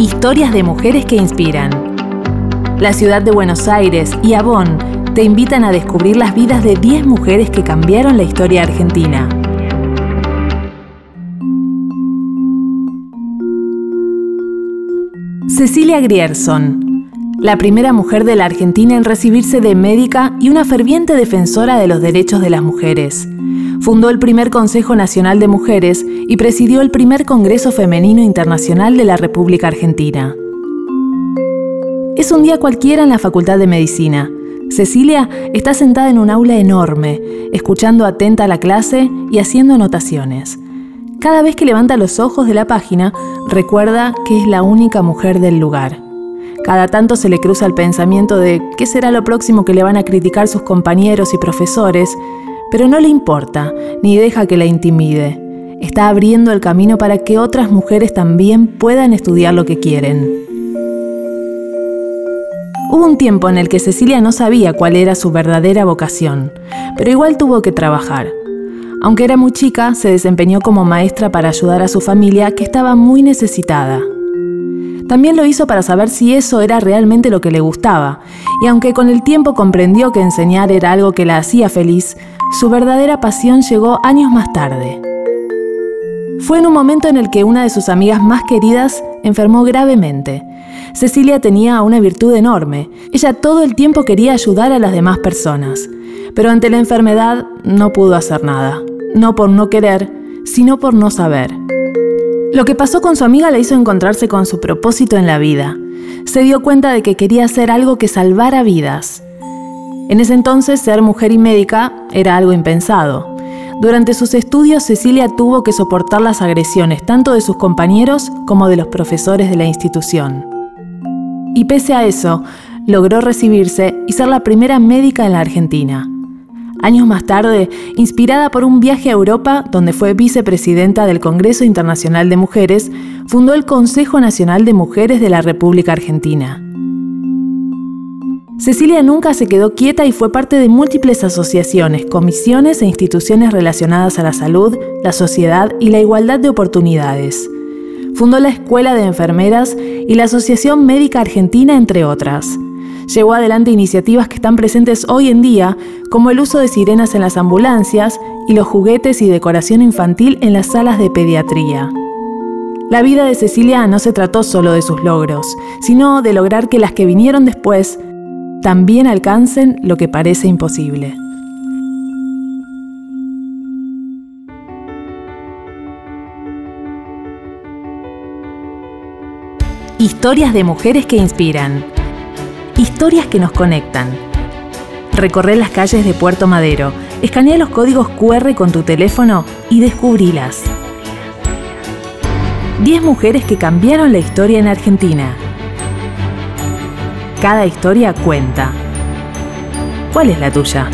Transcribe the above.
Historias de mujeres que inspiran. La ciudad de Buenos Aires y Avon te invitan a descubrir las vidas de 10 mujeres que cambiaron la historia argentina. Cecilia Grierson, la primera mujer de la Argentina en recibirse de médica y una ferviente defensora de los derechos de las mujeres. Fundó el primer Consejo Nacional de Mujeres y presidió el primer Congreso Femenino Internacional de la República Argentina. Es un día cualquiera en la Facultad de Medicina. Cecilia está sentada en un aula enorme, escuchando atenta la clase y haciendo anotaciones. Cada vez que levanta los ojos de la página, recuerda que es la única mujer del lugar. Cada tanto se le cruza el pensamiento de qué será lo próximo que le van a criticar sus compañeros y profesores, pero no le importa, ni deja que la intimide. Está abriendo el camino para que otras mujeres también puedan estudiar lo que quieren. Hubo un tiempo en el que Cecilia no sabía cuál era su verdadera vocación, pero igual tuvo que trabajar. Aunque era muy chica, se desempeñó como maestra para ayudar a su familia que estaba muy necesitada. También lo hizo para saber si eso era realmente lo que le gustaba, y aunque con el tiempo comprendió que enseñar era algo que la hacía feliz, su verdadera pasión llegó años más tarde. Fue en un momento en el que una de sus amigas más queridas enfermó gravemente. Cecilia tenía una virtud enorme. Ella todo el tiempo quería ayudar a las demás personas, pero ante la enfermedad no pudo hacer nada no por no querer, sino por no saber. Lo que pasó con su amiga le hizo encontrarse con su propósito en la vida. Se dio cuenta de que quería hacer algo que salvara vidas. En ese entonces ser mujer y médica era algo impensado. Durante sus estudios Cecilia tuvo que soportar las agresiones tanto de sus compañeros como de los profesores de la institución. Y pese a eso, logró recibirse y ser la primera médica en la Argentina. Años más tarde, inspirada por un viaje a Europa donde fue vicepresidenta del Congreso Internacional de Mujeres, fundó el Consejo Nacional de Mujeres de la República Argentina. Cecilia nunca se quedó quieta y fue parte de múltiples asociaciones, comisiones e instituciones relacionadas a la salud, la sociedad y la igualdad de oportunidades. Fundó la Escuela de Enfermeras y la Asociación Médica Argentina, entre otras llevó adelante iniciativas que están presentes hoy en día, como el uso de sirenas en las ambulancias y los juguetes y decoración infantil en las salas de pediatría. La vida de Cecilia no se trató solo de sus logros, sino de lograr que las que vinieron después también alcancen lo que parece imposible. Historias de mujeres que inspiran historias que nos conectan. Recorre las calles de Puerto Madero, escanea los códigos QR con tu teléfono y descubrilas. 10 mujeres que cambiaron la historia en Argentina. Cada historia cuenta. ¿Cuál es la tuya?